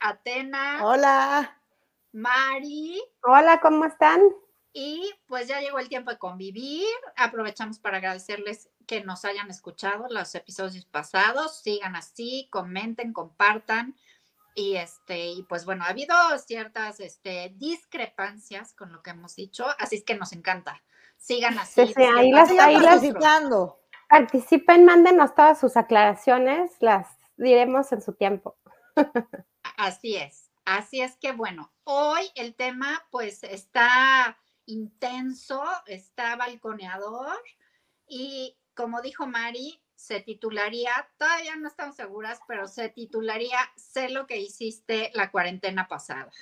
Atena. Hola. Mari. Hola, ¿cómo están? Y pues ya llegó el tiempo de convivir. Aprovechamos para agradecerles que nos hayan escuchado los episodios pasados. Sigan así, comenten, compartan. Y este, y pues bueno, ha habido ciertas este, discrepancias con lo que hemos dicho, así es que nos encanta. Sigan así. Sí, sí, ahí las, ahí las, participen, mándenos todas sus aclaraciones, las diremos en su tiempo. Así es, así es que bueno, hoy el tema pues está intenso, está balconeador y como dijo Mari, se titularía, todavía no estamos seguras, pero se titularía Sé lo que hiciste la cuarentena pasada.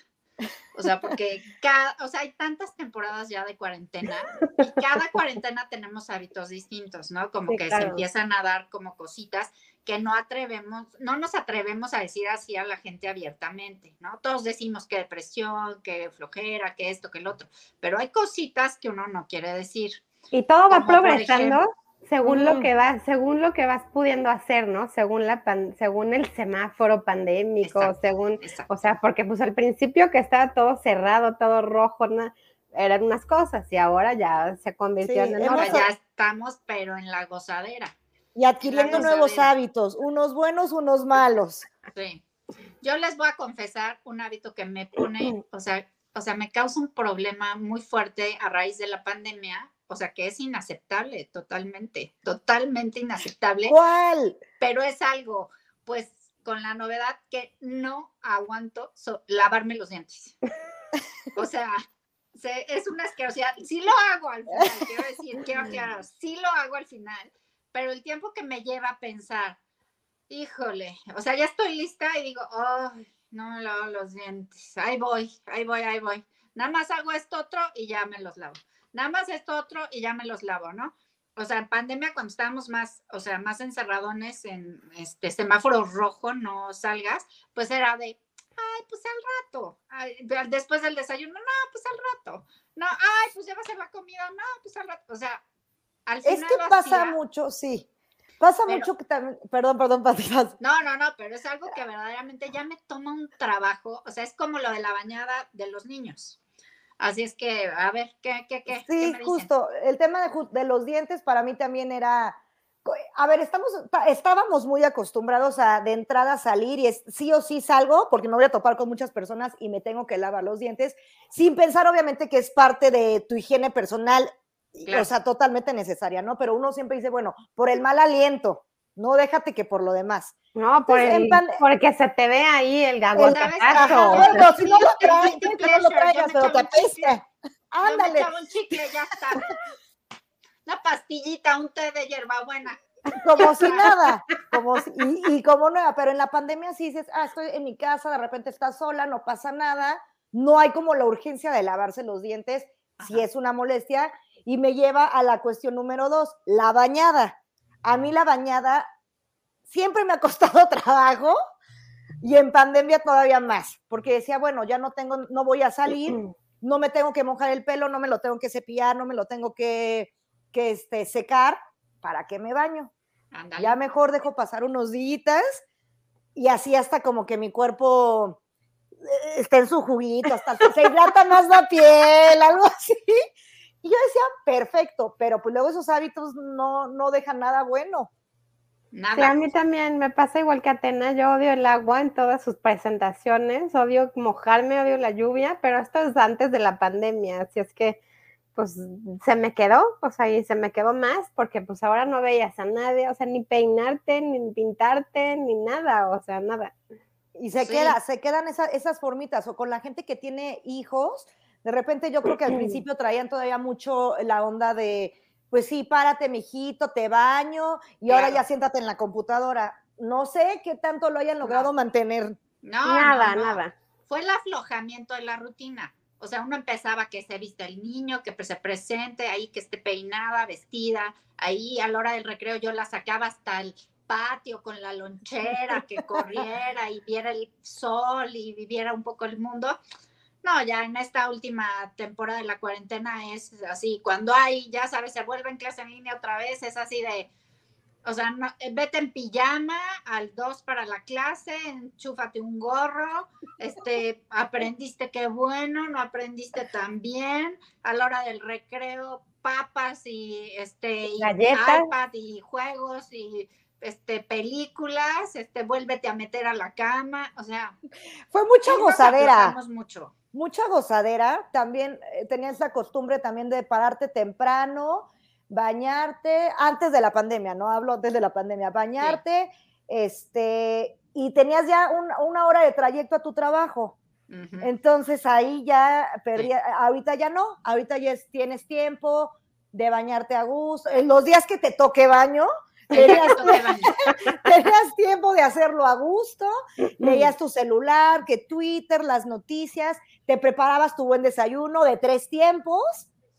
O sea, porque cada, o sea, hay tantas temporadas ya de cuarentena y cada cuarentena tenemos hábitos distintos, ¿no? Como que se empiezan a dar como cositas que no atrevemos, no nos atrevemos a decir así a la gente abiertamente, ¿no? Todos decimos que depresión, que flojera, que esto, que el otro, pero hay cositas que uno no quiere decir. Y todo va progresando según lo que vas, según lo que vas pudiendo hacer, ¿no? Según la según el semáforo pandémico, según, o sea, porque pues al principio que estaba todo cerrado, todo rojo, eran unas cosas y ahora ya se convirtió en ahora ya estamos pero en la gozadera. Y adquiriendo nuevos hábitos, unos buenos, unos malos. Sí. Yo les voy a confesar un hábito que me pone, o sea, o sea, me causa un problema muy fuerte a raíz de la pandemia o sea, que es inaceptable, totalmente, totalmente inaceptable. ¿Cuál? Pero es algo, pues, con la novedad que no aguanto lavarme los dientes. O sea, es una asquerosidad. Sí lo hago al final, quiero decir, quiero aclarar, sí lo hago al final, pero el tiempo que me lleva a pensar, híjole, o sea, ya estoy lista y digo, oh, no me lavo los dientes, ahí voy, ahí voy, ahí voy. Nada más hago esto otro y ya me los lavo nada más esto otro y ya me los lavo, ¿no? O sea, en pandemia cuando estábamos más, o sea, más encerradones en este semáforo rojo, no salgas, pues era de, ay, pues al rato, después del desayuno, no, pues al rato, no, ay, pues ya va a ser la comida, no, pues al rato, o sea, al final. Es que pasa mucho, sí. Pasa mucho que también, perdón, perdón, Patitas. No, no, no, pero es algo que verdaderamente ya me toma un trabajo, o sea, es como lo de la bañada de los niños. Así es que, a ver, ¿qué, qué, qué? Sí, justo. El tema de, los dientes para mí también era. A ver, estamos, estábamos muy acostumbrados a de entrada salir y es sí o sí salgo porque me voy a topar con muchas personas y me tengo que lavar los dientes, sin pensar obviamente que es parte de tu higiene personal, o sea, totalmente necesaria, ¿no? Pero uno siempre dice, bueno, por el mal aliento, no déjate que por lo demás. No, por el, porque se te ve ahí el gato. No, si no lo traes, no lo traigas, pero te apesta. Ándale. un chicle, ya está. Una pastillita, un té de hierbabuena. Como si nada, como y, y, como nueva, pero en la pandemia sí dices, ah, estoy en mi casa, de repente estás sola, no pasa nada, no hay como la urgencia de lavarse los dientes, si es una molestia, y me lleva a la cuestión número dos, la bañada a mí la bañada siempre me ha costado trabajo y en pandemia todavía más, porque decía, bueno, ya no tengo, no voy a salir, no me tengo que mojar el pelo, no me lo tengo que cepillar, no me lo tengo que, que este, secar, ¿para qué me baño? Ya mejor dejo pasar unos días y así hasta como que mi cuerpo eh, esté en su juguito, hasta se hidrata más la piel, algo así. Y yo decía, perfecto, pero pues luego esos hábitos no, no dejan nada bueno. Nada. a mí también me pasa igual que Atena, yo odio el agua en todas sus presentaciones, odio mojarme, odio la lluvia, pero esto es antes de la pandemia, así es que pues se me quedó, o sea, y se me quedó más porque pues ahora no veías a nadie, o sea, ni peinarte, ni pintarte, ni nada, o sea, nada. Y se queda, se quedan esas formitas, o con la gente que tiene hijos, de repente yo creo que al principio traían todavía mucho la onda de, pues sí, párate, mijito, te baño, y ahora ya siéntate en la computadora. No sé qué tanto lo hayan logrado mantener. No, nada, nada. Fue el aflojamiento de la rutina. O sea, uno empezaba que se viste el niño, que se presente ahí, que esté peinada, vestida. Ahí a la hora del recreo yo la sacaba hasta el patio con la lonchera, que corriera y viera el sol y viviera un poco el mundo. No, ya en esta última temporada de la cuarentena es así, cuando hay, ya sabes, se vuelve en clase en línea otra vez, es así de, O sea, no, eh, vete en pijama al 2 para la clase, enchúfate un gorro, este, aprendiste qué bueno, no aprendiste tan bien, a la hora del recreo, papas y este y iPad y juegos y este películas, este, vuélvete a meter a la cama, o sea, Fue mucha gozadera. mucho. Mucha gozadera. También eh, tenías la costumbre también de pararte temprano, bañarte, antes de la pandemia, no hablo antes de la pandemia, bañarte, este, y tenías ya un- una hora de trayecto a tu trabajo. Entonces ahí ya perdía, ahorita ya no, ahorita ya es- tienes tiempo de bañarte a gusto. En los días que te toque baño, tenías, tiempo de hacerlo a gusto, leías tu celular, que Twitter, las noticias, te preparabas tu buen desayuno de tres tiempos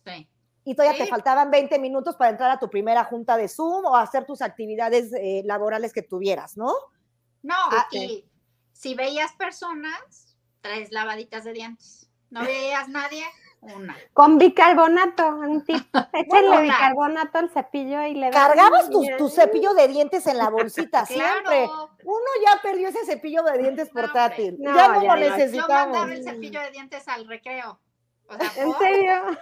Sí. y todavía Sí. te faltaban 20 minutos para entrar a tu primera junta de Zoom o hacer tus actividades eh, laborales que tuvieras, ¿no? No, Ah, y si veías personas, tres lavaditas de dientes. No veías nadie, una. Con bicarbonato, un tip. Échale Bueno, bicarbonato al cepillo y le Cargabas tu, cepillo de dientes en la bolsita siempre. Claro. Uno ya perdió ese cepillo de dientes portátil. ya No, ya lo no. Yo necesitamos. mandaba el cepillo de dientes al recreo. O sea, ¿En serio?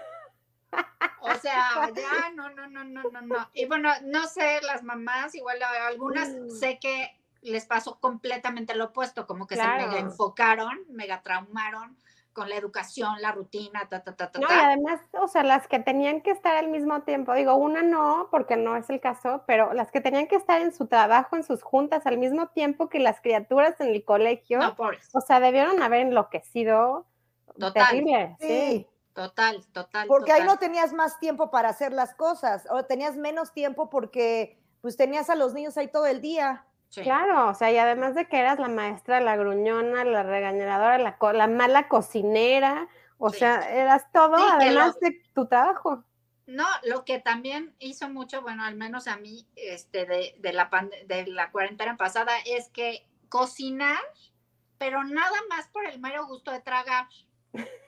O sea, ya, no, no, no, no, no, no. Y bueno, no sé, las mamás, igual algunas Mm. sé que les pasó completamente lo opuesto, como que se mega enfocaron, mega traumaron con la educación, la rutina, ta, ta, ta, ta, No, y además, o sea, las que tenían que estar al mismo tiempo, digo, una no, porque no es el caso, pero las que tenían que estar en su trabajo, en sus juntas, al mismo tiempo que las criaturas en el colegio, No, o sea, debieron haber enloquecido Total. terrible, sí. Sí. Total, total. Porque ahí no tenías más tiempo para hacer las cosas, o tenías menos tiempo porque pues tenías a los niños ahí todo el día. Sí. Claro, o sea, y además de que eras la maestra, la gruñona, la regañadora, la, co- la mala cocinera, o Sí. sea, eras todo Sí, además lo- de tu trabajo. No, lo que también hizo mucho, bueno, al menos a mí, este, de, de la de la cuarentena pasada, es que cocinar, pero nada más por el mero gusto de tragar.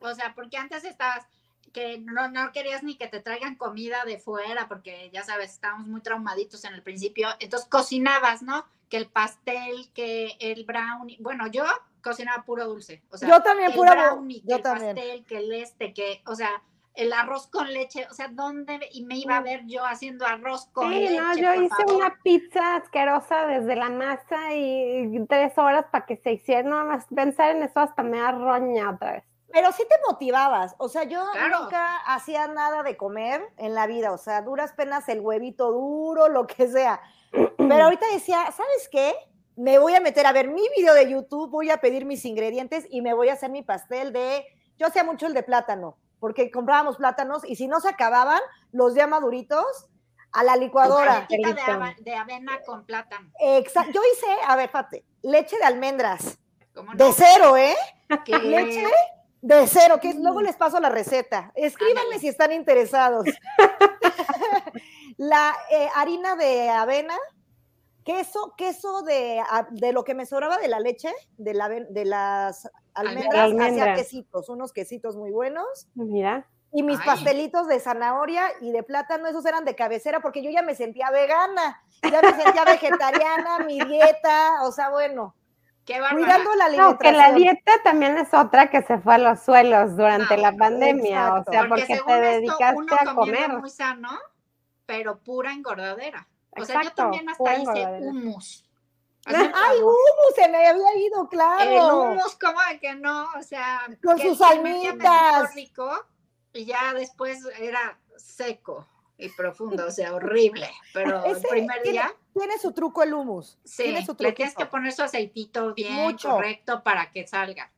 O sea, porque antes estabas que no, no querías ni que te traigan comida de fuera, porque ya sabes, estábamos muy traumaditos en el principio. Entonces cocinabas, ¿no? Que el pastel, que el brownie. Bueno, yo cocinaba puro dulce. O sea, yo también, el pura brownie, que yo el también. pastel, que el este, que, o sea, el arroz con leche, o sea, ¿dónde y me iba a ver yo haciendo arroz con Sí, leche? no, yo por hice favor? una pizza asquerosa desde la masa y tres horas para que se hiciera, nada más pensar en eso hasta me da roña otra vez. Pero sí te motivabas, o sea, yo Claro. nunca hacía nada de comer en la vida, o sea, duras penas el huevito duro, lo que sea. Pero ahorita decía, ¿sabes qué? Me voy a meter a ver mi video de YouTube, voy a pedir mis ingredientes y me voy a hacer mi pastel de, yo hacía mucho el de plátano, porque comprábamos plátanos y si no se acababan, los ya maduritos, a la licuadora. De, de avena con plátano. Exacto, yo hice, a ver, fate, leche de almendras, ¿Cómo no? de cero, ¿eh? Que- leche de cero, que luego les paso la receta. Escríbanme si están interesados. la eh, harina de avena, queso, queso de, a- de lo que me sobraba de la leche, de, la, de las almendras, hacía Almendras. quesitos, unos quesitos muy buenos. Mira, Y mis Ay. pastelitos de zanahoria y de plátano, esos eran de cabecera porque yo ya me sentía vegana, ya me sentía vegetariana, mi dieta, o sea, bueno, Qué cuidando la no, alimentación. que la dieta también es otra que se fue a los suelos durante No, la pandemia, exacto. o sea, Porque porque, según te esto, dedicaste uno a comer. muy sano, pero pura engordadera. O sea, yo también hasta hice hummus. Hazme el Ay, uh, se me había ido, El claro. hummus, ¿cómo de que no? O sea, Con sus el almitas. rico y ya después era seco y profundo, o sea, horrible. Pero el primer tiene, día, tiene su truco el hummus. sí, tiene su le tienes que poner su aceitito bien Mucho. correcto para que salga.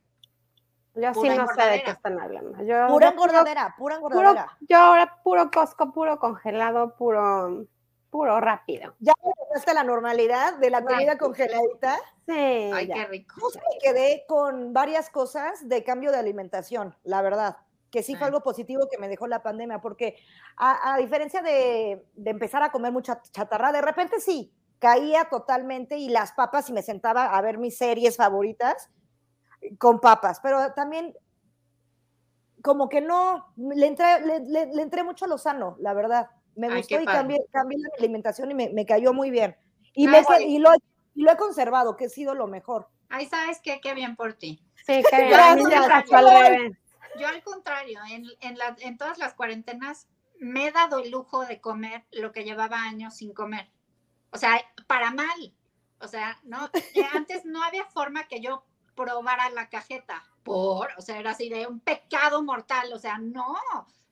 Yo sí Pura no sé de qué están hablando. Yo, Pura engordadera, pura puro- engordadera. yo ahora puro Costco, puro congelado, puro, puro rápido. Ya hasta la normalidad de la comida congeladita. Sí, Ay, ya. qué rico. Yo me quedé con varias cosas de cambio de alimentación, la verdad. Que sí fue algo positivo que me dejó la pandemia, porque a, a diferencia de, de empezar a comer mucha chatarra, de repente sí, caía totalmente y las papas y me sentaba a ver mis series favoritas con papas, pero también como que no, le entré, le, le- le entré mucho a lo sano, la verdad. Me Ay, gustó y cambié, cambié la alimentación y me, me cayó muy bien. Y, Ah, me, y, lo, y lo he conservado, que ha sido lo mejor. Ay, ¿sabes qué? Qué bien por ti. Sí, que mí me Gracias. Yo al contrario, en, en, la- en todas las cuarentenas me he dado el lujo de comer lo que llevaba años sin comer. O sea, para mal. O sea, no, antes no había forma que yo probara la cajeta. Por, o sea, era así de un pecado mortal. O sea, no,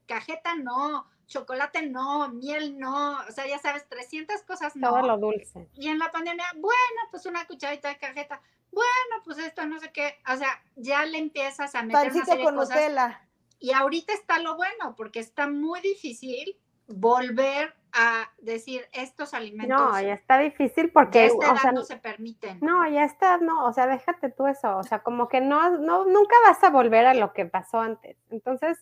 cajeta no, chocolate no, miel no. O sea, ya sabes, 300 cosas no. Todo lo dulce. Y en la pandemia, bueno, pues una cucharadita de cajeta. Bueno, pues esto no sé qué. O sea, ya le empiezas a meter una Pancito de con cosas. Nutella. Y ahorita está lo bueno, porque está muy difícil volver a decir estos alimentos No, ya está difícil de porque, esta edad o sea, no se permiten. no, ya está, no, o sea, déjate tú eso, o sea, como que no, no, nunca vas a volver a lo que pasó antes. Entonces,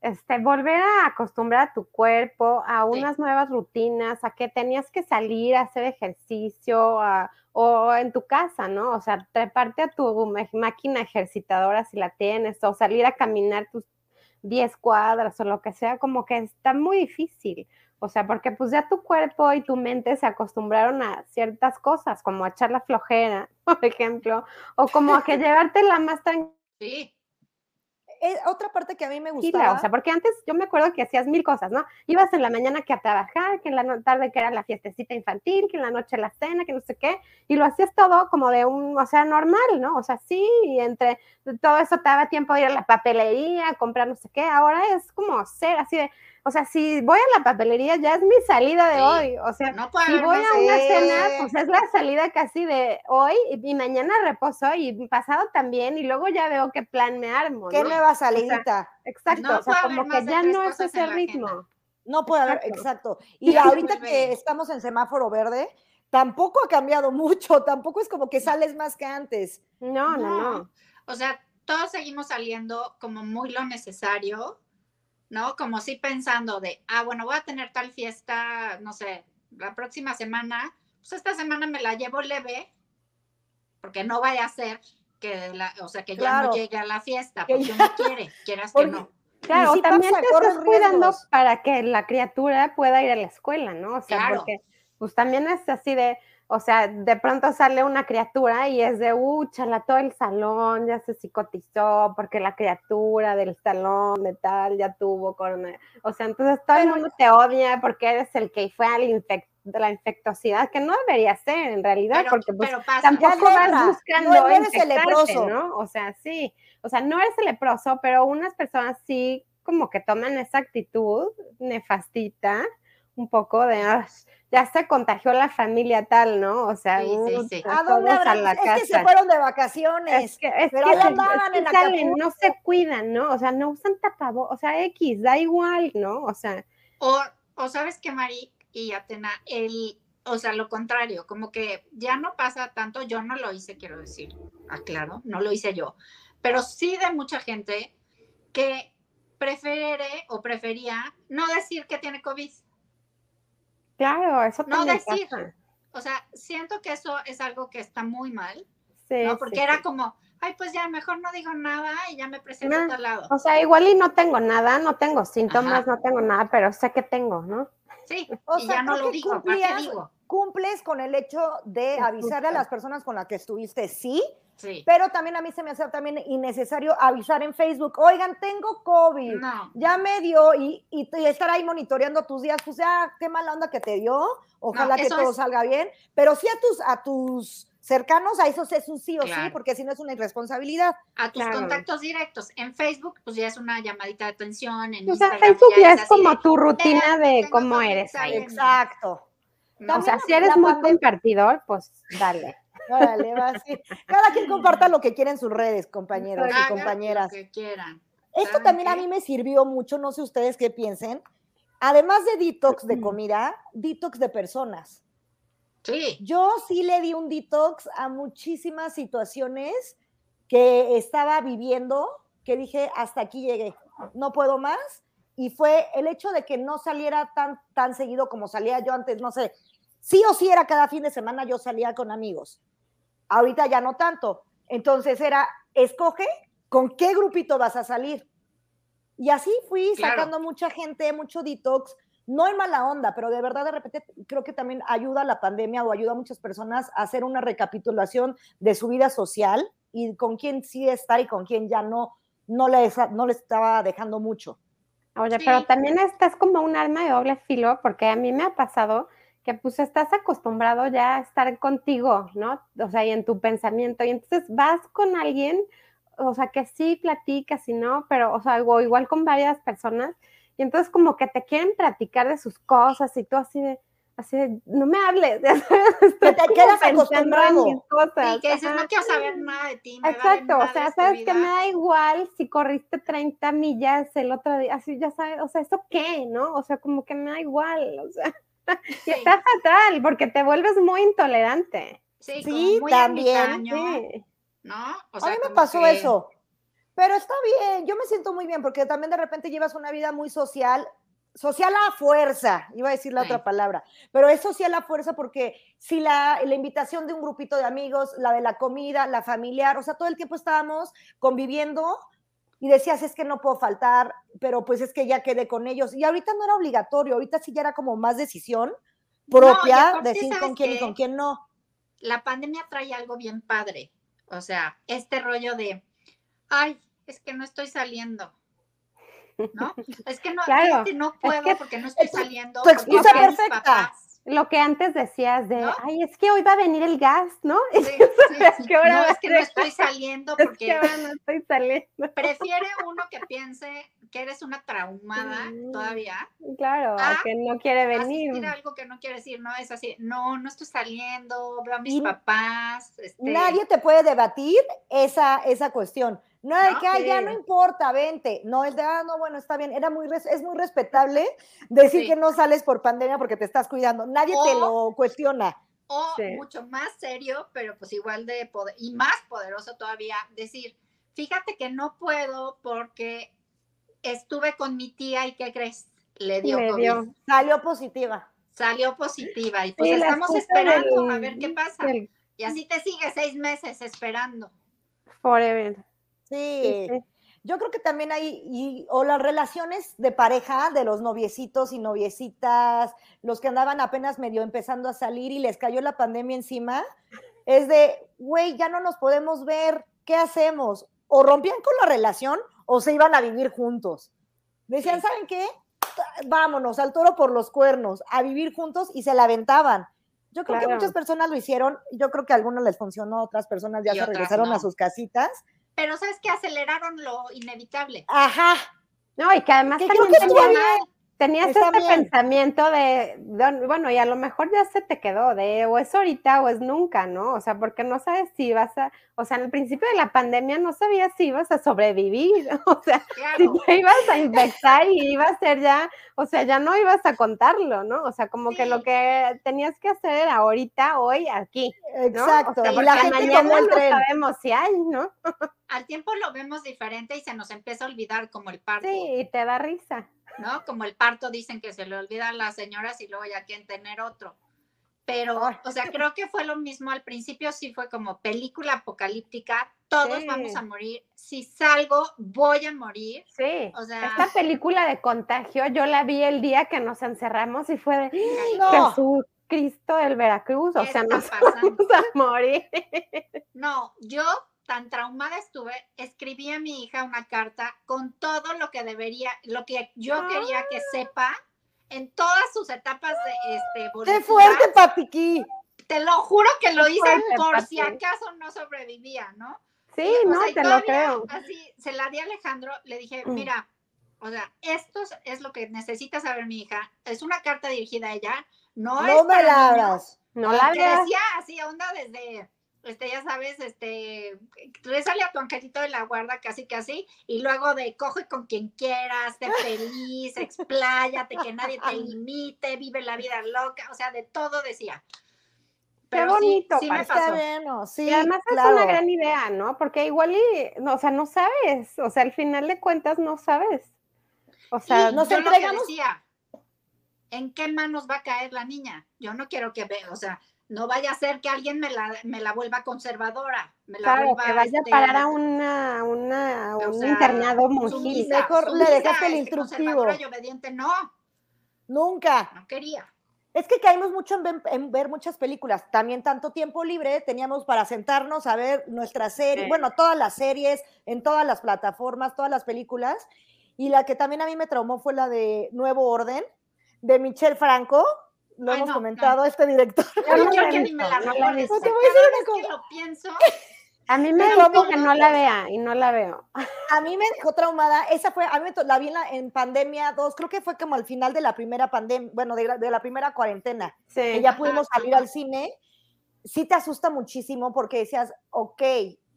este, volver a acostumbrar a tu cuerpo a Sí. unas nuevas rutinas, a que tenías que salir a hacer ejercicio a- o en tu casa, ¿no? O sea, treparte a tu máquina ejercitadora si la tienes, o salir a caminar tus 10 cuadras o lo que sea, como que está muy difícil. O sea, porque pues ya tu cuerpo y tu mente se acostumbraron a ciertas cosas, como a echar la flojera, por ejemplo, o como a que llevártela más tranquila, Sí, Eh, otra parte que a mí me o gustaba. sea, porque antes yo me acuerdo que hacías mil cosas, ¿no? Ibas en la mañana que a trabajar, que en la tarde que era la fiestecita infantil, que en la noche la cena, que no sé qué, y lo hacías todo como de un, o sea, normal, ¿no? O sea, sí, y entre todo eso te daba tiempo de ir a la papelería, comprar no sé qué, ahora es como ser así de, o sea, si voy a la papelería ya es mi salida de Sí. hoy, o sea, no si voy a una cena, pues es la salida casi de hoy y, mañana reposo y pasado también y luego ya veo qué plan me armo, ¿Qué ¿no? nueva salidita? Exacto, No o sea, como que ya no es ese ritmo. No puede haber, Exacto. Y ahorita que estamos en semáforo verde, tampoco ha cambiado mucho, tampoco es como que sales más que antes. No, no, no. No. O sea, todos seguimos saliendo como muy lo necesario, ¿no? Como sí pensando de, ah, bueno, voy a tener tal fiesta, no sé, la próxima semana, pues esta semana me la llevo leve, porque no vaya a ser que, la, o sea, que ya Claro. no llegue a la fiesta, Que porque uno quiere, quieras que no. Claro, también te estás cuidando para que la criatura pueda ir a la escuela, ¿no? O sea, Claro. porque pues también es así de, o sea, de pronto sale una criatura y es de, uh, chala, todo el salón ya se psicotizó porque la criatura del salón de tal ya tuvo corona. O sea, entonces todo el mundo te odia porque eres el que fue al infec- de la infectosidad, que no debería ser en realidad, Pero, porque pues pero pasa. tampoco vas buscando no eres el leproso. ¿no? O sea, sí, o sea, no eres el leproso, pero unas personas sí como que toman esa actitud nefastita, un poco de, "Ah, ya se contagió la familia tal, ¿no? O sea, Sí, sí, sí. ¿A dónde todos a la Es que se casa. fueron de vacaciones. Es que, es pero que ahí se- andaban es que en salen, no se cuidan, ¿no? O sea, no usan tapabocas, o sea, X, da igual, ¿no? O sea, O, o sabes que, Mari y Atena, el, o sea, lo contrario, como que ya no pasa tanto, yo no lo hice, quiero decir, aclaro, no lo hice yo, pero sí de mucha gente que prefiere o prefería no decir que tiene COVID. Claro, eso No decir. pasa. O sea, siento que eso es algo que está muy mal, Sí, ¿no? Porque sí. era como, ay, pues ya mejor no digo nada y ya me presento a tal lado. O sea, igual y no tengo nada, no tengo síntomas, Ajá. no tengo nada, pero sé que tengo, ¿no? Sí, O y sea, ya no lo digo, ¿para qué cumplías- digo? Cumples con el hecho de avisarle a las personas con las que estuviste, sí, Sí. pero también a mí se me hace también innecesario avisar en Facebook, oigan, tengo COVID. No, ya me dio y, y, y estar ahí monitoreando tus días, pues ya, qué mala onda que te dio, ojalá que todo es- salga bien, pero sí a tus, a tus cercanos, a esos es un sí o sí, porque si no es una irresponsabilidad. a tus Claro. contactos directos. En Facebook, pues ya es una llamadita de atención. En O sea, Instagram Facebook ya es como de, tu rutina "Vean, de cómo eres está ahí. bien". Exacto. No, O sea, si eres muy compartidor, pues dale. Órale, va así. Cada quien comparta lo que quiere en sus redes, compañeros y compañeras. Lo que quieran. Esto ¿saben también a mí me sirvió mucho, no sé ustedes qué piensen. Además de detox de comida, detox de personas. Sí, Yo sí le di un detox a muchísimas situaciones que estaba viviendo, que dije, hasta aquí llegué, no puedo más. Y fue el hecho de que no saliera tan, tan seguido como salía yo antes, no sé, sí o sí era cada fin de semana yo salía con amigos. Ahorita ya no tanto. Entonces era, escoge con qué grupito vas a salir. Y así fui Claro. sacando mucha gente, mucho detox, no en mala onda, pero de verdad de repente creo que también ayuda a la pandemia o ayuda a muchas personas a hacer una recapitulación de su vida social y con quién sí estar y con quién ya no, no le, no le estaba dejando mucho. Oye, pero también estás como un arma de doble filo, porque a mí me ha pasado que pues estás acostumbrado ya a estar contigo, ¿no? O sea, y en tu pensamiento, y entonces vas con alguien, o sea, que sí platicas y no, pero, o sea, o igual con varias personas, y entonces como que te quieren platicar de sus cosas y tú así de, así de, no me hables, que te quedas acostumbrado. En mis cosas. Sí, que dices, no quiero saber nada de ti. Me Exacto, o sea, sabes que me da igual si corriste 30 millas el otro día, así ya sabes, o sea, ¿eso qué, no? O sea, como que me da igual, o sea, y está fatal, porque te vuelves muy intolerante. Sí, sí muy también. Sí. ¿No? O sea, a mí me pasó eso. Pero está bien, yo me siento muy bien porque también de repente llevas una vida muy social, social a fuerza, iba a decir la otra palabra, pero es social a fuerza porque si la, la, invitación de un grupito de amigos, la de la comida, la familiar, o sea, todo el tiempo estábamos conviviendo y decías, es que no puedo faltar, pero pues es que ya quedé con ellos. Y ahorita no era obligatorio, ahorita sí ya era como más decisión propia, de decir con quién y con quién no. La pandemia trae algo bien padre, o sea, este rollo de, ay, es que no estoy saliendo. ¿No? Es que no, no puedo porque no estoy saliendo. Tu excusa perfecta. Lo que antes decías de, ay, es que hoy va a venir el gas, ¿no? Sí, sí, no, es que no estoy saliendo porque es que no estoy saliendo. Prefiere uno que piense que eres una traumada todavía. Claro, que no quiere venir. Asistir algo que no quiere decir, no es así, no, no estoy saliendo, veo a mis papás. Este nadie te puede debatir esa, esa cuestión. No, de que, ya no importa, vente. No, el de, ah, no, bueno, está bien. Era muy, es muy respetable decir que no sales por pandemia porque te estás cuidando. Nadie te lo cuestiona. O mucho más serio, pero pues igual de poder, y más poderoso todavía, decir, fíjate que no puedo porque estuve con mi tía y ¿qué crees? Le dio, COVID. Salió positiva. Salió positiva y pues estamos esperando a ver qué pasa. Y así te sigue seis meses esperando. Forever. Sí. Yo creo que también hay, y, o las relaciones de pareja, de los noviecitos y noviecitas, los que andaban apenas medio empezando a salir y les cayó la pandemia encima, es de, güey, ya no nos podemos ver, ¿qué hacemos? O rompían con la relación o se iban a vivir juntos. Decían, ¿saben qué? Vámonos al toro por los cuernos, a vivir juntos y se la aventaban. Yo creo que muchas personas lo hicieron, yo creo que a algunos les funcionó, otras personas ya se regresaron a sus casitas pero sabes que aceleraron lo inevitable. Ajá. No, y que además también tenías este pensamiento de, bueno, y a lo mejor ya se te quedó de o es ahorita o es nunca, ¿no? O sea, porque no sabes si vas a, o sea, en el principio de la pandemia no sabías si ibas a sobrevivir, o sea, si te ibas a infectar y iba a ser ya, o sea, ya no ibas a contarlo, ¿no? O sea, como que lo que tenías que hacer era ahorita, hoy, aquí. Exacto. y la gente mañana no sabemos si hay, ¿no? Al tiempo lo vemos diferente y se nos empieza a olvidar como el parto. Sí, y te da risa. ¿No? Como el parto dicen que se le olvidan las señoras y luego ya quieren tener otro. Pero, o sea, creo que fue lo mismo al principio, sí fue como película apocalíptica, todos vamos a morir, si salgo voy a morir. Sí, o sea, esta película de contagio yo la vi el día que nos encerramos y fue de Jesús Cristo del Veracruz, o sea, nos vamos a morir. No, yo tan traumada estuve, escribí a mi hija una carta con todo lo que debería, lo que yo quería que sepa en todas sus etapas de este ¡Qué fuerte, papiqui! Te lo juro que lo hice por si acaso no sobrevivía, ¿no? Sí, no, te lo creo. Así, se la di a Alejandro, le dije, mm. mira, o sea, esto es lo que necesita saber mi hija. Es una carta dirigida a ella, no, no me la abras. No la decía así, onda desde este, ya sabes, este, sale a tu angelito de la guarda casi casi, y luego de coge con quien quieras, sé feliz, expláyate, que nadie te limite, vive la vida loca, o sea, de todo decía. Pero Qué bonito, sí, me pasó. sí, y además es una gran idea, ¿no? Porque igual y, no, o sea, no sabes, o sea, al final de cuentas no sabes. O sea, nos entregamos. Decía, ¿En qué manos va a caer la niña? Yo no quiero que vea, o sea, no vaya a ser que alguien me la, me la vuelva conservadora. Me la claro, que vaya a parar a este, una, un internado. Mejor le dejaste el instructivo. y obediente, no. Nunca. No quería. Es que caímos mucho en, ver- en ver muchas películas. También tanto tiempo libre teníamos para sentarnos a ver nuestra serie, Sí. bueno, todas las series, en todas las plataformas, todas las películas. Y la que también a mí me traumó fue la de Nuevo Orden, de Michel Franco. Lo Ay, hemos no, comentado, este director. Yo no Yo la he que ni me visto, la no la he recuerdes. visto. o sea, Te voy a decir una que lo pienso, A mí me vamos- que no la vea y no la veo. A mí me dejó traumada. Esa fue, a mí me to- la vi en, la- en pandemia 2, creo que fue como al final de la primera pandemia, bueno, de la, de la primera cuarentena. que Sí. ya Ajá, pudimos salir al cine, sí te asusta muchísimo porque decías, ok,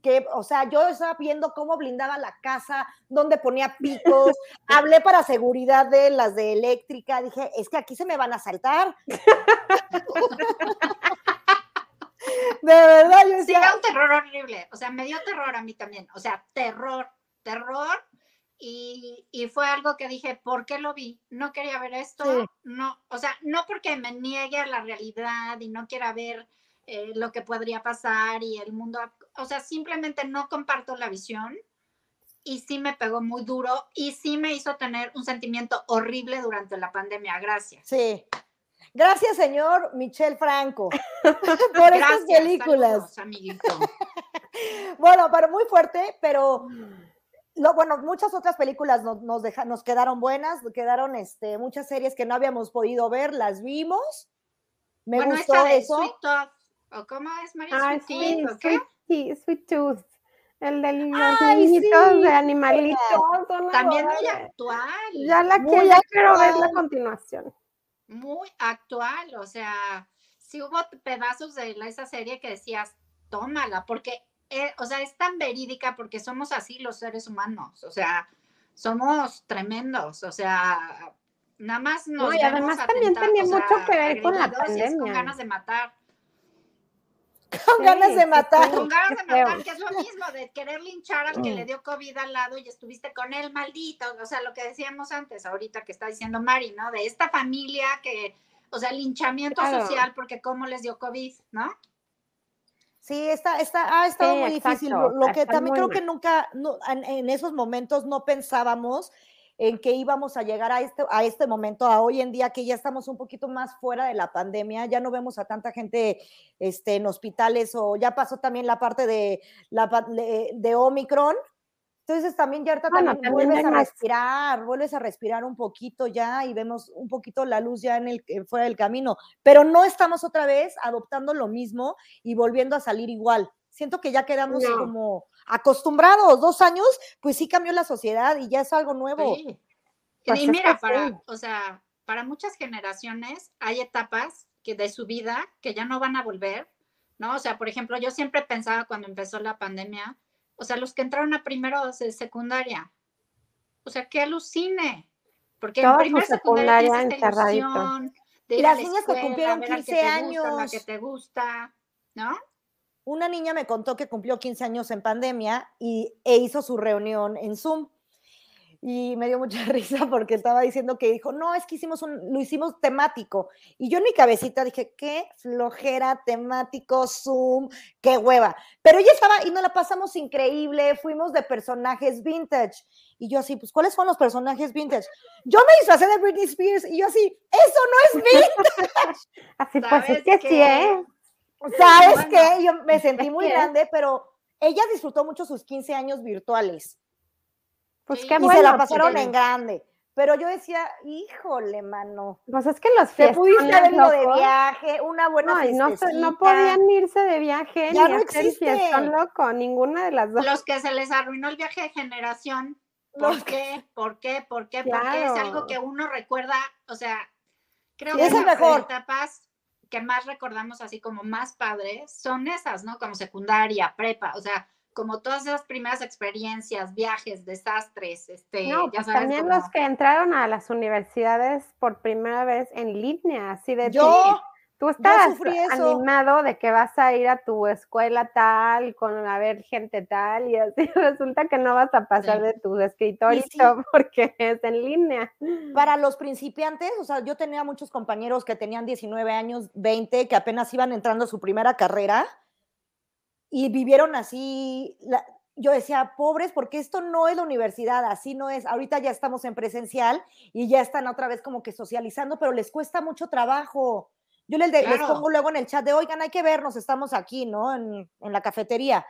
que, o sea, yo estaba viendo cómo blindaba la casa, dónde ponía picos, hablé para seguridad de las de eléctrica, dije, es que aquí se me van a saltar. de verdad, yo sí, decía, era un terror horrible. O sea, me dio terror a mí también. O sea, terror, terror. Y, y fue algo que dije, ¿por qué lo vi? No quería ver esto. Sí. No, o sea, no porque me niegue a la realidad y no quiera ver eh, lo que podría pasar y el mundo. O sea, simplemente no comparto la visión. Y sí me pegó muy duro y sí me hizo tener un sentimiento horrible durante la pandemia. Gracias. sí. Gracias, señor Michel Franco, por estas Gracias. películas. saludos, amiguito. Bueno, pero muy fuerte, pero lo, bueno, muchas otras películas nos, nos, deja- nos quedaron buenas, quedaron este, muchas series que no habíamos podido ver, las vimos. Me bueno, gustó esta de eso. Sweet Tooth, ¿o cómo es María Ay, Sweet sí, ¿o qué? Sweet, Sweet Tooth. El de los Ay, niñitos sí, de animalitos. También muy actual, Ya la que ya quiero ver la continuación. muy actual, o sea, sí hubo pedazos de esa serie que decías, tómala, porque, eh, o sea, es tan verídica porque somos así los seres humanos, o sea, somos tremendos, o sea, nada más nos No, y además también tenía o sea, mucho que ver con la es con pandemia. ganas de matar. Con Sí, ganas de matar. sí. Con ganas de matar, que es lo mismo, de querer linchar al que le dio COVID al lado y estuviste con él, maldito. O sea, lo que decíamos antes, ahorita que está diciendo Mari, ¿no? De esta familia que, o sea, linchamiento Claro. social porque cómo les dio COVID, ¿no? Sí, está, está, ha estado Sí, muy exacto, difícil. Lo, lo que también muy creo que nunca, no, en, en esos momentos no pensábamos en que íbamos a llegar a este, a este momento, a hoy en día que ya estamos un poquito más fuera de la pandemia, ya no vemos a tanta gente este, en hospitales o ya pasó también la parte de, la, de, de Omicron. Entonces también ya ahorita Bueno, también también vuelves a más. respirar, vuelves a respirar un poquito ya y vemos un poquito la luz ya en el, fuera del camino, pero no estamos otra vez adoptando lo mismo y volviendo a salir igual. Siento que ya quedamos No. como acostumbrados, dos años, pues sí cambió la sociedad y ya es algo nuevo. Sí. Y mira, para, o sea, para muchas generaciones hay etapas que de su vida que ya no van a volver, ¿no? O sea, por ejemplo, yo siempre pensaba cuando empezó la pandemia, o sea, los que entraron a primero de secundaria, o sea, que alucine, porque Toda en su primera secundaria encerradito. de las la niñas que cumplieron ver al que 15 te gusta, la años. que te gusta, ¿no? Una niña me contó que cumplió 15 años en pandemia y, e hizo su reunión en Zoom. Y me dio mucha risa porque estaba diciendo que dijo, no, es que hicimos un, lo hicimos temático. Y yo en mi cabecita dije, qué flojera, temático, Zoom, qué hueva. Pero ella estaba y nos la pasamos increíble, fuimos de personajes vintage. Y yo así, pues, ¿cuáles son los personajes vintage? Yo me disfracé de Britney Spears y yo así, eso no es vintage. Así pues es ¿Sabes que qué? sí, ¿eh? ¿Sabes Bueno, qué? Yo me sentí muy grande, pero ella disfrutó mucho sus 15 años virtuales Pues Sí. qué Y bueno. se la pasaron en grande. Pero yo decía, híjole, mano, Pues es que los te pudiste haber ido de viaje, una buena No, no, podían irse de viaje Ya ni no hacer fiestón loco, ninguna de las dos. Los que se les arruinó el viaje de generación. ¿Por Los qué? ¿Por qué? ¿Por qué? Porque es algo Claro. que uno recuerda, o sea, creo Sí, que es mejor. etapas que más recordamos así como más padres son esas, ¿no? Como secundaria, prepa, o sea, como todas esas primeras experiencias, viajes, desastres, este, No, ya pues sabes, también como- los que entraron a las universidades por primera vez en línea, así de Yo, tú, estás animado de que vas a ir a tu escuela tal, con a ver gente tal, y así resulta que no vas a pasar Sí. de tu escritorio sí. porque es en línea. para los principiantes, o sea, yo tenía muchos compañeros que tenían 19 años, 20, que apenas iban entrando a su primera carrera y vivieron así, la- yo decía, pobres, porque esto no es la universidad, así no es. Ahorita ya estamos en presencial y ya están otra vez como que socializando, pero les cuesta mucho trabajo. Yo les, les pongo luego en el chat de, oigan, hay que vernos, estamos aquí, ¿no? En, en la cafetería.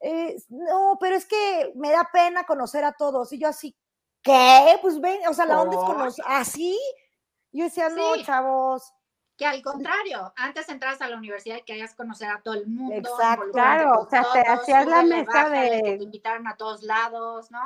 Eh, no, pero es que me da pena conocer a todos. Y yo así, ¿qué? Pues ven, o sea, la onda es conocer, ¿así? Yo decía, no, chavos. Que al contrario, antes entras a la universidad y querías conocer a todo el mundo. Exacto. Claro, o sea, te hacías la mesa de... Te invitaron a todos lados, ¿no?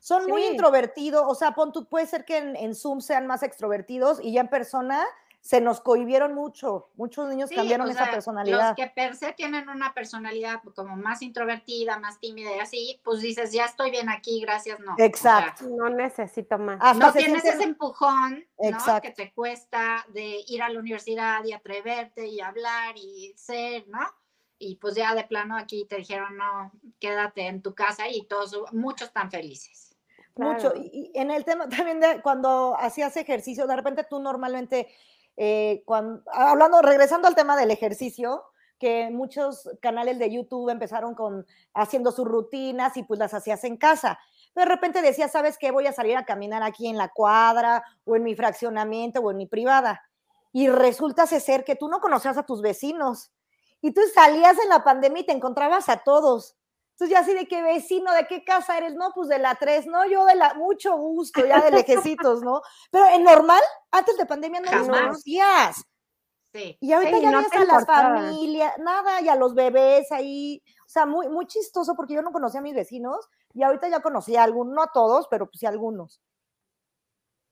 Son muy introvertidos, o sea, pon, puede ser que en, en Zoom sean más extrovertidos y ya en persona se nos cohibieron mucho, muchos niños cambiaron esa personalidad. Los que per se tienen una personalidad como más introvertida, más tímida y así, pues dices, ya estoy bien aquí, gracias, no. Exacto. no necesito más. no tienes ese empujón ¿no? que te cuesta de ir a la universidad y atreverte y hablar y ser, ¿no? Y pues ya de plano aquí te dijeron, no, quédate en tu casa y todos, muchos están felices. Mucho. Y, en el tema también de cuando hacías ejercicio, de repente tú normalmente eh, cuando, hablando, regresando al tema del ejercicio, que muchos canales de YouTube empezaron con haciendo sus rutinas y pues las hacías en casa. De repente decías, ¿sabes qué? Voy a salir a caminar aquí en la cuadra o en mi fraccionamiento o en mi privada. Y resulta ser que tú no conocías a tus vecinos. Y tú salías en la pandemia y te encontrabas a todos. Entonces ya así de qué vecino, de qué casa eres, no, pues de la 3, no, yo de la, mucho gusto, ya de lejecitos, ¿no? Pero en normal, antes de pandemia no los conocías. Sí. Y ahorita ya ves a la familia, nada, y a los bebés ahí, o sea, muy, muy chistoso porque yo no conocía a mis vecinos y ahorita ya conocí a algunos, no a todos, pero pues sí a algunos.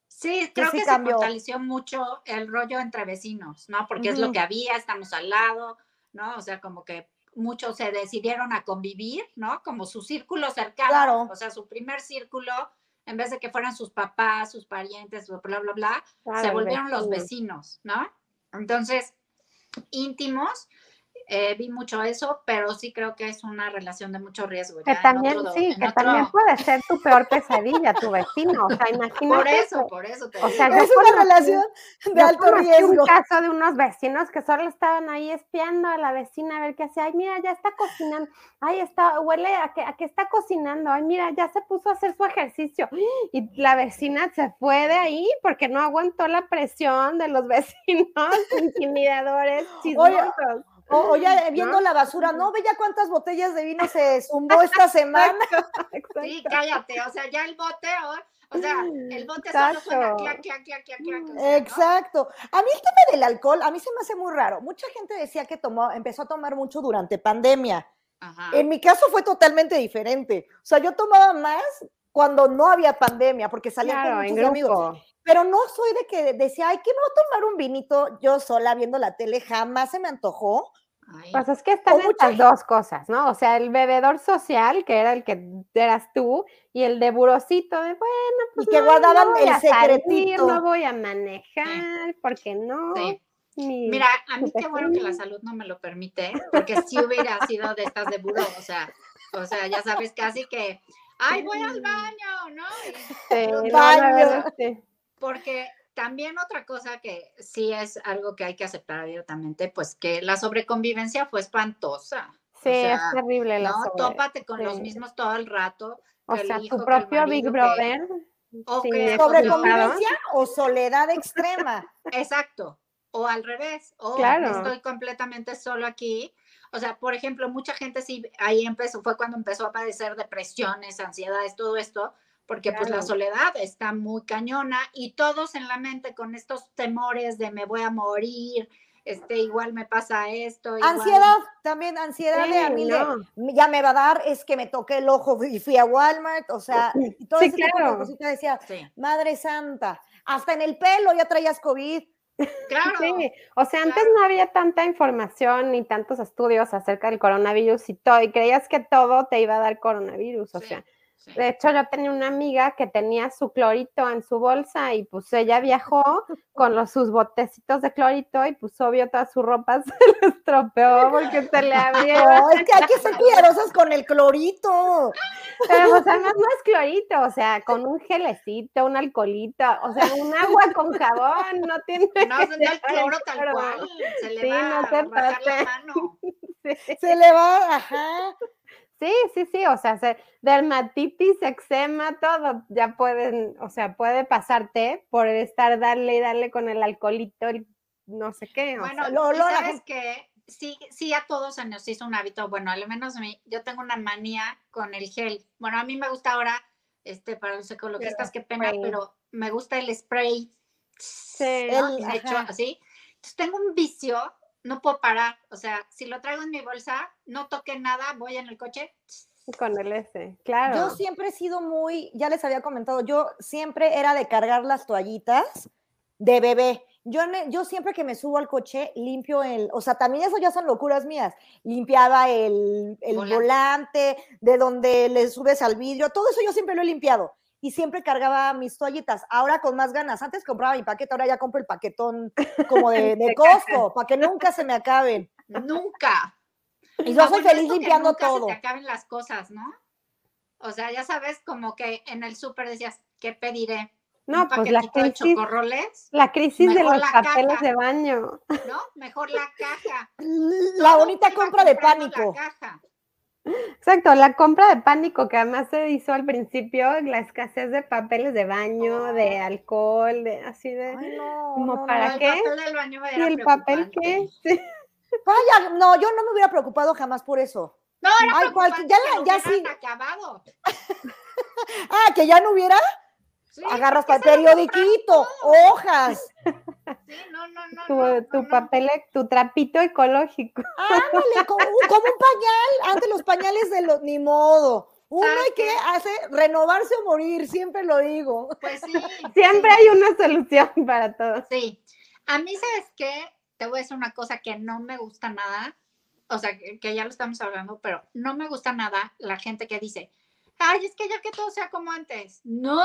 Sí, creo que, se fortaleció mucho el rollo entre vecinos, ¿no? Porque es lo que había, estamos al lado, ¿no? O sea, como que muchos se decidieron a convivir, ¿no? Como su círculo cercano, o sea, su primer círculo, en vez de que fueran sus papás, sus parientes, bla, bla, bla, se volvieron los vecinos, ¿no? Entonces, íntimos, eh, vi mucho eso, pero sí creo que es una relación de mucho riesgo. Que también, sí, que también puede ser tu peor pesadilla, tu vecino. O sea, imagínate. Por eso, por eso te o sea, Es una relación de alto riesgo. un caso de unos vecinos que solo estaban ahí espiando a la vecina a ver qué hacía. Ay, mira, ya está cocinando. Ay, está, huele a que, a que está cocinando. Ay, mira, ya se puso a hacer su ejercicio. Y la vecina se fue de ahí porque no aguantó la presión de los vecinos intimidadores, chismosos. O, ya viendo la basura, no, ve ya cuántas botellas de vino se zumbó esta semana. Sí, cállate, o sea, ya el bote, o, sea, el bote solo suena clac, clac, clac, clac, clac. Exacto. A mí el tema del alcohol, a mí se me hace muy raro. Mucha gente decía que tomó, empezó a tomar mucho durante pandemia. Ajá. En mi caso fue totalmente diferente. O sea, yo tomaba más cuando no había pandemia, porque salía con muchos amigos. Pero no soy de que decía, ay, que me voy a tomar un vinito yo sola viendo la tele, jamás se me antojó. Pues es que están estas dos cosas, ¿no? O sea, el bebedor social, que era el que eras tú, y el de burocito, de bueno, pues. Y que guardaban el secretito. no voy a manejar, porque no. Mira, a mí qué bueno que la salud no me lo permite, porque si hubiera sido de estas de buro, o sea, o sea, ya sabes, casi que, ay, voy al baño, ¿no? sí, baño. Porque también otra cosa que sí es algo que hay que aceptar abiertamente, pues que la sobreconvivencia fue espantosa. Sí, es terrible la ¿no? Tópate con los mismos todo el rato. O sea, tu propio Big Brother. o sobreconvivencia o soledad extrema. Exacto. O al revés. O claro. estoy completamente solo aquí. O sea, por ejemplo, mucha gente sí, ahí empezó, fue cuando empezó a padecer depresiones, ansiedades, todo esto porque pues la soledad está muy cañona y todos en la mente con estos temores de me voy a morir, este, igual me pasa esto. Ansiedad, también ansiedad de a mí ya me va a dar, es que me toqué el ojo y fui a Walmart, o sea, y todo ese claro. tipo de decía, madre santa, hasta en el pelo ya traías COVID. Claro. Sí, o sea, antes no había tanta información ni tantos estudios acerca del coronavirus y todo, y creías que todo te iba a dar coronavirus, o sea, de hecho, yo tenía una amiga que tenía su clorito en su bolsa y pues ella viajó con los, sus botecitos de clorito y pues obvio toda su ropa se le estropeó porque se le abrieron. es que hay que ser cuidadosas con el clorito. Pero pues además no es clorito, o sea, con un gelecito, un alcoholito, o sea, un agua con jabón, no tiene No, es el cloro tal cual, se le va no a la mano. Se le va, ajá. Sí, sí, sí, o sea, se, dermatitis, eczema, todo, ya pueden, o sea, puede pasarte por estar darle y darle con el alcoholito, no sé qué. Bueno, lo, lo, sabes que sí, sí a todos se nos hizo un hábito, bueno, al menos a mí, yo tengo una manía con el gel. Bueno, a mí me gusta ahora, este, para los ecologistas, qué pena, pero me gusta el spray. Sí, hecho, así. Entonces tengo un vicio no puedo parar. O sea, si lo traigo en mi bolsa, no toque nada, voy en el coche. Con el S, claro. Yo siempre he sido muy, ya les había comentado, yo siempre era de cargar las toallitas de bebé. Yo, yo siempre que me subo al coche limpio el, o sea, también eso ya son locuras mías. Limpiaba el, el volante. volante, de donde le subes al vidrio, todo eso yo siempre lo he limpiado y siempre cargaba mis toallitas. Ahora con más ganas. Antes compraba mi paquete, ahora ya compro el paquetón como de, de Costco, para que nunca se me acaben. Nunca. Y yo soy feliz limpiando nunca todo. Se te acaben las cosas, ¿no? O sea, ya sabes, como que en el súper decías, ¿qué pediré? No, pues la crisis, la crisis de los papeles de baño. ¿No? Mejor la caja. La bonita compra de pánico. La caja. Exacto, la compra de pánico que además se hizo al principio, la escasez de papeles de baño, de alcohol, de así de Ay, no, como no, para el qué papel del baño y el papel qué preocupante. Vaya, no, yo no me hubiera preocupado jamás por eso. No, era Ay, cual- preocupante ya que ya hubieran sí. acabado. Ah, que ya no hubiera, Sí, agarras para periodiquito, hojas. Sí, no, no, no. tu, no, tu no, no. papel, tu trapito ecológico. Ándale, como, como un pañal. Antes los pañales de los, ni modo. Uno ¿Sabes hay que qué? hacer, renovarse o morir, siempre lo digo. Pues sí. Siempre sí, hay una solución para todo. Sí. A mí, ¿sabes qué? Te voy a decir una cosa que no me gusta nada. O sea, que, que ya lo estamos hablando, pero no me gusta nada la gente que dice, ay, es que ya que todo sea como antes. No,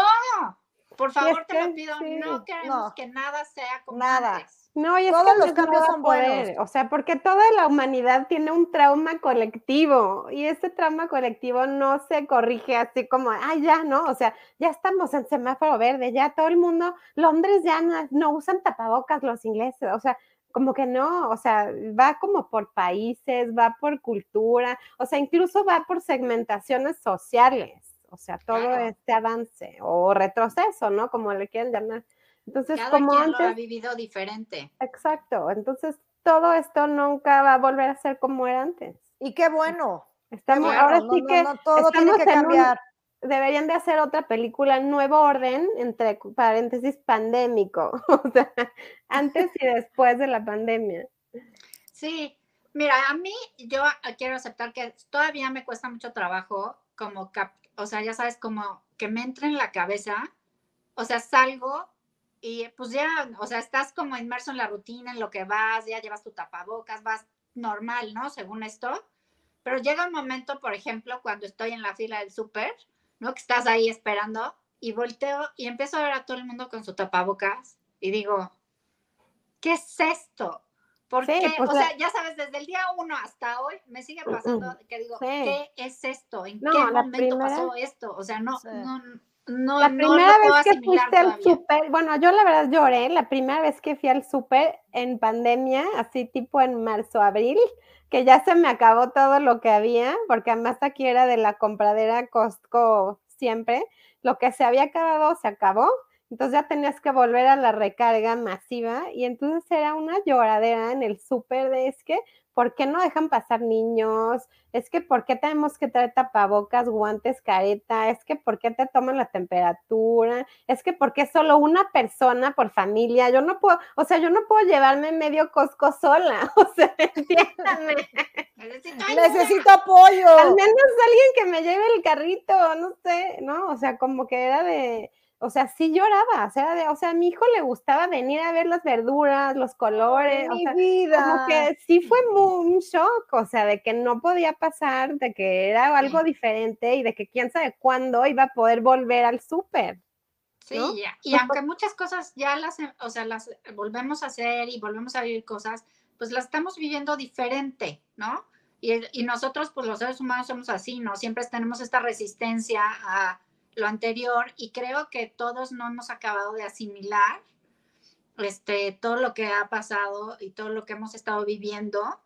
por favor, es te lo pido, sí, no queremos no. que nada sea como Nada. antes. No, y es Todos que los cambios son poder, buenos. O sea, porque toda la humanidad tiene un trauma colectivo y ese trauma colectivo no se corrige así como, ay, ya, ¿no? O sea, ya estamos en semáforo verde, ya todo el mundo, Londres ya no, no usan tapabocas los ingleses, o sea, como que no, o sea, va como por países, va por cultura, o sea, incluso va por segmentaciones sociales, o sea, todo Claro. este avance o retroceso, ¿no? Como le quieren llamar. Entonces, Cada como quien antes... lo ha vivido diferente. Exacto, entonces todo esto nunca va a volver a ser como era antes. Y qué bueno. qué Estamos, bueno, ahora no, sí no, que no, todo tiene que en un- cambiar. Deberían de hacer otra película, Nuevo Orden, entre paréntesis, pandémico, antes y después de la pandemia. Sí, mira, a mí yo quiero aceptar que todavía me cuesta mucho trabajo como, cap- o sea, ya sabes, como que me entre en la cabeza, o sea, salgo y pues ya, o sea, estás como inmerso en la rutina, en lo que vas, ya llevas tu tapabocas, vas normal, ¿no? Según esto, pero llega un momento, por ejemplo, cuando estoy en la fila del súper, ¿no? Que estás ahí esperando y volteo y empiezo a ver a todo el mundo con su tapabocas y digo, ¿qué es esto? ¿Por Sí, qué? pues o sea, ya sabes, desde el día uno hasta hoy me sigue pasando que digo, Sí. ¿qué es esto? ¿En No, qué momento primera- pasó esto? O sea, no, Sí. no, no, La no primera puedo vez que fuiste al súper, bueno, yo la verdad lloré, la primera vez que fui al súper en pandemia, así tipo en marzo, abril, que ya se me acabó todo lo que había, porque además aquí era de la compradera Costco siempre, lo que se había acabado se acabó, entonces ya tenías que volver a la recarga masiva y entonces era una lloradera en el súper de es que, ¿por qué no dejan pasar niños? Es que, ¿por qué tenemos que traer tapabocas, guantes, careta? Es que, ¿por qué te toman la temperatura? Es que, ¿por qué solo una persona por familia? Yo no puedo, o sea, yo no puedo llevarme medio Costco sola, o sea, entiéndame. Necesito ayuda. Necesito apoyo. Al menos alguien que me lleve el carrito, no sé, ¿no? O sea, como que era de, o sea, sí lloraba, o sea, de, o sea, a mi hijo le gustaba venir a ver las verduras, los colores, o Mi sea, vida. como que sí fue un shock, o sea, de que no podía pasar, de que era algo diferente y de que quién sabe cuándo iba a poder volver al súper. Sí, ¿no? ya- y aunque muchas cosas ya las, eh, o sea, las volvemos a hacer y volvemos a vivir cosas, pues las estamos viviendo diferente, ¿no? Y, y nosotros, pues los seres humanos somos así, ¿no? Siempre tenemos esta resistencia a lo anterior y creo que todos no hemos acabado de asimilar este, todo lo que ha pasado y todo lo que hemos estado viviendo.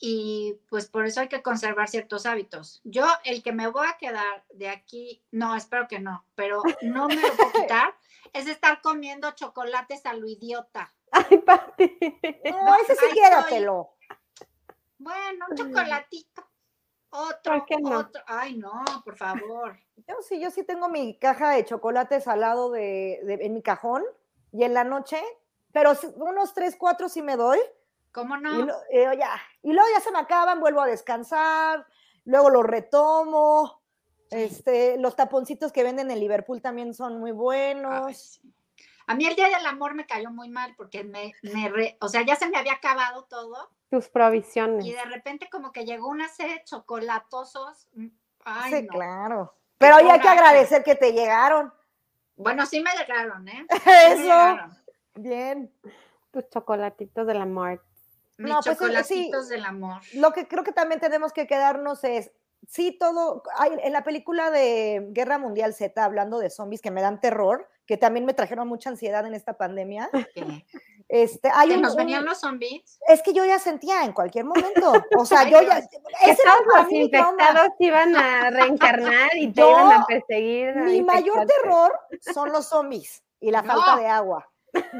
y pues por eso hay que conservar ciertos hábitos. Yo, el que me voy a quedar de aquí, no, espero que no, pero no me lo puedo quitar, es estar comiendo chocolates a lo idiota. Ay, Pati. No, ese sí quédatelo. Bueno, un chocolatito. Otro, otro. Ay, no, por favor. Yo sí, yo sí tengo mi caja de chocolates al lado de, de- en mi cajón y en la noche, pero unos tres, cuatro sí me doy ¿Cómo y, no? lo- eh, ya, y luego ya se me acaban, vuelvo a descansar, luego los retomo. Este, los taponcitos que venden en Liverpool también son muy Ay, buenos. sí. A mí el Día del Amor me cayó muy mal porque me, me re- o sea, ya se me había acabado todo Tus provisiones. y de repente como que llegó una serie de chocolatosos. mm, Ay, sí, no. claro. Pero hoy hay que agradecer que te llegaron. Bueno, sí me llegaron, ¿eh? Sí Eso, llegaron. bien. Tus chocolatitos de la Mart. Mis No, pues, eh, sí. chocolatitos del amor. Lo que creo que también tenemos que quedarnos es, sí, todo, hay, en la película de Guerra Mundial Z, hablando de zombies que me dan terror, que también me trajeron mucha ansiedad en esta pandemia, ¿Qué? este, hay ¿Que un, nos un- venían los zombies? es que yo ya sentía en cualquier momento, o sea, yo ya, ese los infectados iban a reencarnar y te Yo- iban a perseguir. Mi mayor terror son los zombies y la falta No. de agua.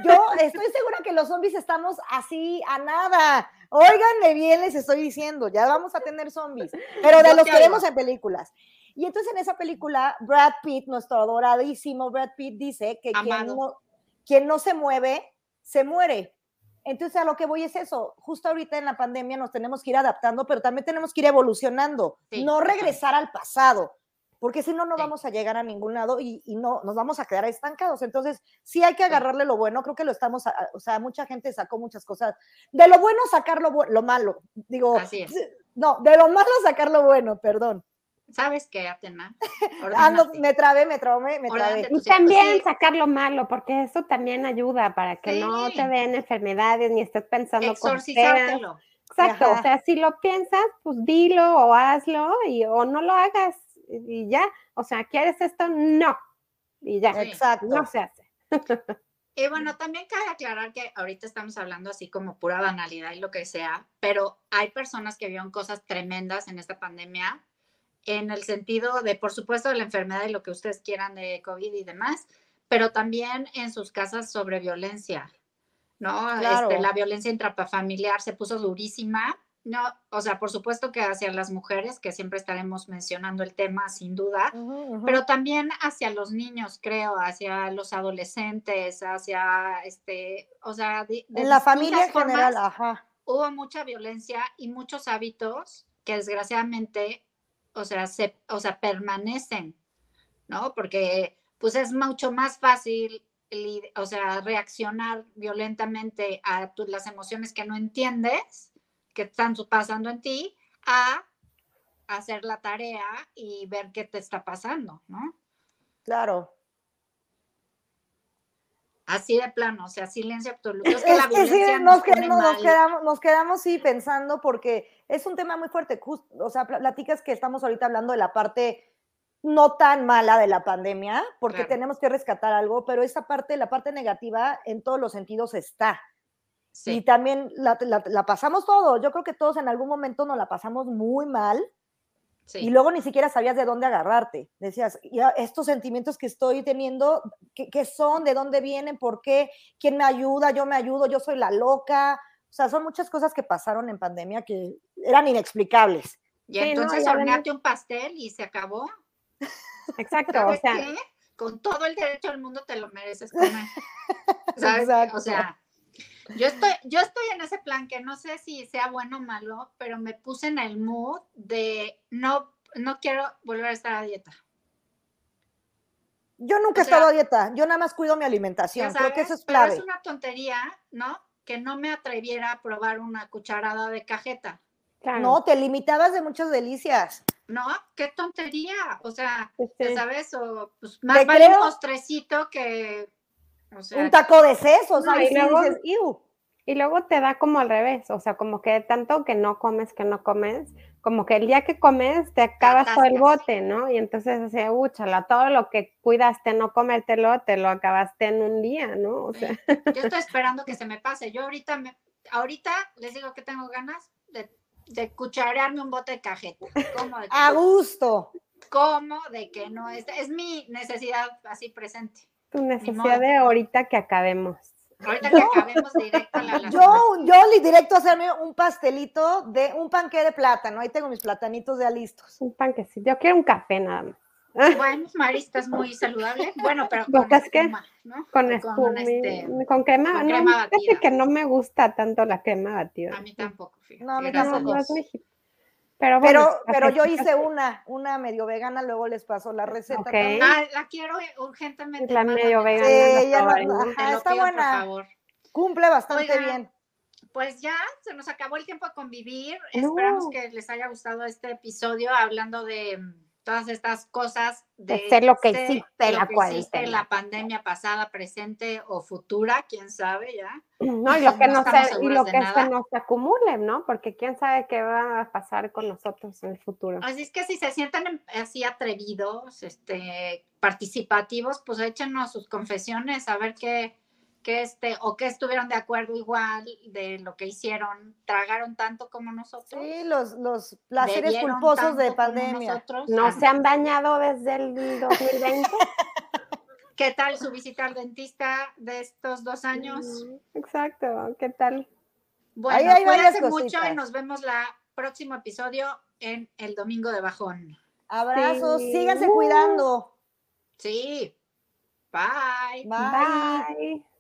Yo estoy segura que los zombies estamos así a nada. Óiganme bien, les estoy diciendo, ya vamos a tener zombies, pero de los te que vemos en películas. Y entonces en esa película, Brad Pitt, nuestro adoradísimo Brad Pitt, dice que quien no, quien no se mueve, se muere. Entonces a lo que voy es eso, justo ahorita en la pandemia nos tenemos que ir adaptando, pero también tenemos que ir evolucionando, Sí, no regresar al pasado, porque si no, no Sí. vamos a llegar a ningún lado y, y no nos vamos a quedar estancados. Entonces, sí hay que agarrarle lo bueno, creo que lo estamos, a- o sea, mucha gente sacó muchas cosas. De lo bueno sacar lo, lo malo, digo, Así es. no, de lo malo sacar lo bueno, perdón. ¿Sabes qué, Atena? Ando, Ordénate. me trabé, me trabé, me trabé. Y también sí. sacar lo malo, porque eso también ayuda para que no te den enfermedades ni estés pensando. Exorcizártelo. Exacto, Ajá. o sea, si lo piensas, pues dilo o hazlo y, o no lo hagas y y ya. O sea, ¿quieres esto? No. Y ya, Sí. Exacto. no se hace. Y bueno, también cabe aclarar que ahorita estamos hablando así como pura banalidad y lo que sea, pero hay personas que vieron cosas tremendas en esta pandemia, en el sentido de, por supuesto, de la enfermedad y lo que ustedes quieran de COVID y demás, pero también en sus casas sobre violencia, ¿no? Claro. Este, la violencia intrafamiliar se puso durísima, ¿no? O sea, por supuesto que hacia las mujeres, que siempre estaremos mencionando el tema, sin duda, pero también hacia los niños, creo, hacia los adolescentes, hacia este, o sea, de, de en la familia en general, formas, ajá. hubo mucha violencia y muchos hábitos que desgraciadamente, o sea, se, o sea, permanecen, ¿no? Porque pues es mucho más fácil, o sea, reaccionar violentamente a tu- las emociones que no entiendes, que están pasando en ti, a hacer la tarea y ver qué te está pasando, ¿no? Claro. Así de plano, o sea, silencio absoluto. Es que Es la que sí, violencia nos, quedamos, nos quedamos, nos quedamos sí pensando porque es un tema muy fuerte. jus- o sea, pl- platicas que estamos ahorita hablando de la parte no tan mala de la pandemia, porque Claro. tenemos que rescatar algo, pero esa parte, la parte negativa en todos los sentidos está. Y Sí, también la, la- la pasamos todo. Yo creo que todos en algún momento nos la pasamos muy mal sí. y luego ni siquiera sabías de dónde agarrarte. Decías, "Ya, estos sentimientos que estoy teniendo, ¿qué, qué son? ¿De dónde vienen? ¿Por qué? ¿Quién me ayuda? Yo me ayudo, yo soy la loca. O sea, son muchas cosas que pasaron en pandemia que eran inexplicables. Y Sí, entonces horneate un pastel y se acabó. Exacto, o ¿Sabes sea, qué? Con todo el derecho del mundo te lo mereces comer. ¿Sabes? Exacto. O sea, yo estoy, yo estoy en ese plan que no sé si sea bueno o malo, pero me puse en el mood de no, no quiero volver a estar a dieta. Yo nunca he O sea, estado a dieta, yo nada más cuido mi alimentación. Creo que sabes, eso es pero clave. es una tontería, ¿no? Que no me atreviera a probar una cucharada de cajeta. claro. No, te limitabas de muchas delicias. ¿No? ¡Qué tontería! O sea, Sí, ya sabes, o pues más Te vale un postrecito que. O sea, Un taco de sesos, No, ahí y luego-. Y luego te da como al revés, o sea, como que tanto que no comes, que no comes, como que el día que comes te acabas todo el bote, ¿no? Y entonces así, úchala, todo lo que cuidaste no comértelo, te lo acabaste en un día, ¿no? O sea, Yo estoy esperando que se me pase. Yo ahorita me, ahorita les digo que tengo ganas de de cucharearme un bote de cajeta. ¿Cómo de que, A gusto. cómo de que no? Es, es mi necesidad así presente. Tu necesidad de ahorita que acabemos. Ahorita que acabemos directo a la, la Yo, yo li- directo a hacerme un pastelito de un panqué de plátano. Ahí tengo mis platanitos ya listos. Un panquecito. Yo quiero un café nada más. Bueno, Marista es muy saludable. Bueno, pero ¿Vos con espuma, ¿no? Con, este, con crema. con no, crema fíjate batida. que no me gusta tanto la crema batida. a mí tampoco, fíjate. No, a mí No, tampoco. no es. Pero bueno, Pero, pero yo hice una, una medio vegana, luego les paso la receta. Ok. también. Ah, la quiero urgentemente. La medio vegana. Sí, ya no- ajá, está pido, buena. por favor. Cumple bastante Oigan, bien. Pues ya se nos acabó el tiempo de convivir. No. Esperamos que les haya gustado este episodio hablando de todas estas cosas De ser lo que ser hiciste lo la que hiciste cuarentena. la pandemia pasada, presente o futura, quién sabe ya. No, y lo que No se, y lo de que se nos acumule, ¿no? Porque quién sabe qué va a pasar con nosotros en el futuro. Así es que si se sienten em- así atrevidos, este, participativos, pues échenos sus confesiones, a ver qué, qué este, o qué estuvieron de acuerdo igual de lo que hicieron, tragaron tanto como nosotros. Sí, los, los placeres culposos de pandemia. nosotros. ¿No se han bañado desde el 2020? ¿Qué tal su visita al dentista de estos dos años? Mm, Exacto, ¿qué tal? Bueno, Ahí cuídense mucho y nos vemos la próximo episodio en el domingo de bajón. Abrazos, Sí. síganse Uh. cuidando. Sí. Bye. Bye. Bye.